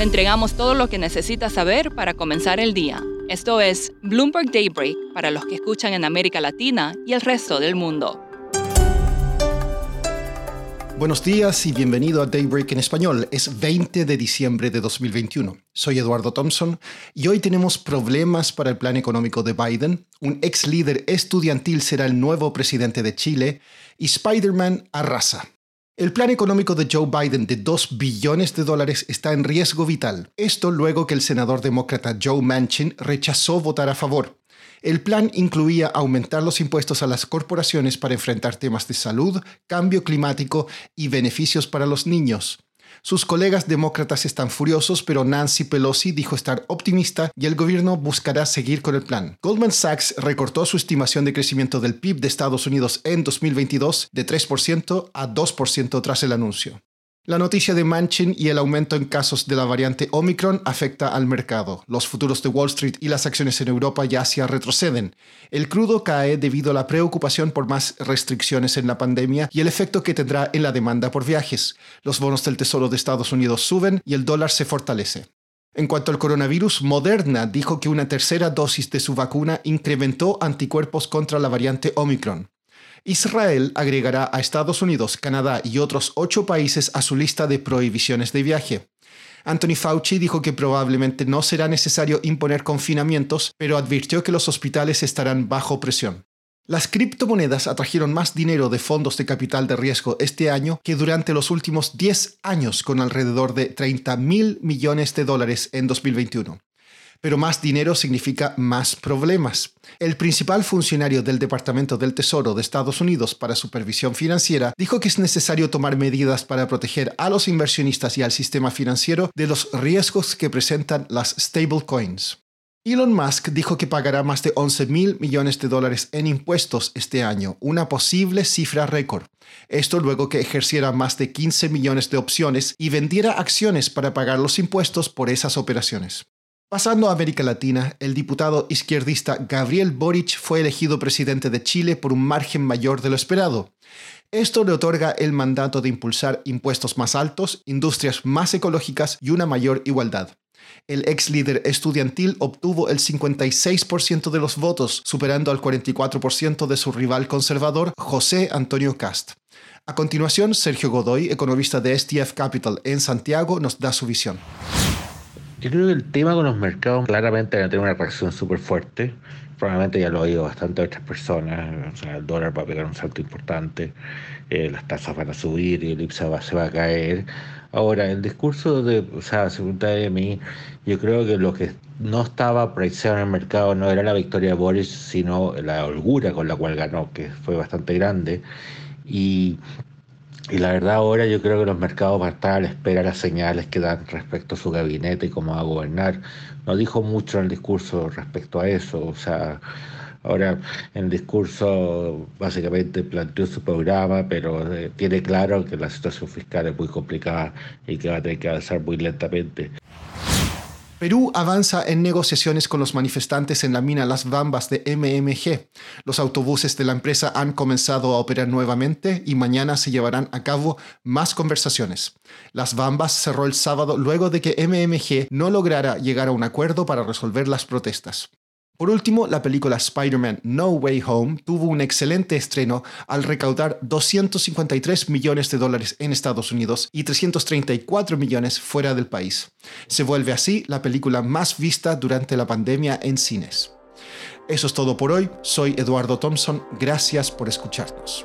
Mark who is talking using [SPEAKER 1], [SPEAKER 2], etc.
[SPEAKER 1] Le entregamos todo lo que necesita saber para comenzar el día. Esto es Bloomberg Daybreak para los que escuchan en América Latina y el resto del mundo.
[SPEAKER 2] Buenos días y bienvenido a Daybreak en español. Es 20 de diciembre de 2021. Soy Eduardo Thompson y hoy tenemos problemas para el plan económico de Biden, un ex líder estudiantil será el nuevo presidente de Chile y Spider-Man arrasa. El plan económico de Joe Biden de 2 billones de dólares está en riesgo vital. Esto luego que el senador demócrata Joe Manchin rechazó votar a favor. El plan incluía aumentar los impuestos a las corporaciones para enfrentar temas de salud, cambio climático y beneficios para los niños. Sus colegas demócratas están furiosos, pero Nancy Pelosi dijo estar optimista y el gobierno buscará seguir con el plan. Goldman Sachs recortó su estimación de crecimiento del PIB de Estados Unidos en 2022 de 3% a 2% tras el anuncio. La noticia de Manchin y el aumento en casos de la variante Omicron afecta al mercado. Los futuros de Wall Street y las acciones en Europa ya se retroceden. El crudo cae debido a la preocupación por más restricciones en la pandemia y el efecto que tendrá en la demanda por viajes. Los bonos del Tesoro de Estados Unidos suben y el dólar se fortalece. En cuanto al coronavirus, Moderna dijo que una tercera dosis de su vacuna incrementó anticuerpos contra la variante Omicron. Israel agregará a Estados Unidos, Canadá y otros ocho países a su lista de prohibiciones de viaje. Anthony Fauci dijo que probablemente no será necesario imponer confinamientos, pero advirtió que los hospitales estarán bajo presión. Las criptomonedas atrajeron más dinero de fondos de capital de riesgo este año que durante los últimos 10 años, con alrededor de 30 mil millones de dólares en 2021 pero más dinero significa más problemas. El principal funcionario del Departamento del Tesoro de Estados Unidos para Supervisión Financiera dijo que es necesario tomar medidas para proteger a los inversionistas y al sistema financiero de los riesgos que presentan las stablecoins. Elon Musk dijo que pagará más de 11 mil millones de dólares en impuestos este año, una posible cifra récord. Esto luego que ejerciera más de 15 millones de opciones y vendiera acciones para pagar los impuestos por esas operaciones. Pasando a América Latina, el diputado izquierdista Gabriel Boric fue elegido presidente de Chile por un margen mayor de lo esperado. Esto le otorga el mandato de impulsar impuestos más altos, industrias más ecológicas y una mayor igualdad. El ex líder estudiantil obtuvo el 56% de los votos, superando al 44% de su rival conservador, José Antonio Cast. A continuación, Sergio Godoy, economista de STF Capital en Santiago, nos da su visión.
[SPEAKER 3] Yo creo que el tema con los mercados claramente va a tener una reacción súper fuerte. Probablemente ya lo ha oído bastante otras personas. El dólar va a pegar un salto importante, eh, las tasas van a subir y el IPSA se va a caer. Ahora, el discurso de, o sea, según de mí, yo creo que lo que no estaba precisado en el mercado no era la victoria de Boris, sino la holgura con la cual ganó, que fue bastante grande. Y y la verdad ahora yo creo que los mercados van a estar a la espera de las señales que dan respecto a su gabinete y cómo va a gobernar. No dijo mucho en el discurso respecto a eso, o sea, ahora en el discurso básicamente planteó su programa, pero eh, tiene claro que la situación fiscal es muy complicada y que va a tener que avanzar muy lentamente.
[SPEAKER 2] Perú avanza en negociaciones con los manifestantes en la mina Las Bambas de MMG. Los autobuses de la empresa han comenzado a operar nuevamente y mañana se llevarán a cabo más conversaciones. Las Bambas cerró el sábado luego de que MMG no lograra llegar a un acuerdo para resolver las protestas. Por último, la película Spider-Man No Way Home tuvo un excelente estreno al recaudar 253 millones de dólares en Estados Unidos y 334 millones fuera del país. Se vuelve así la película más vista durante la pandemia en cines. Eso es todo por hoy. Soy Eduardo Thompson. Gracias por escucharnos.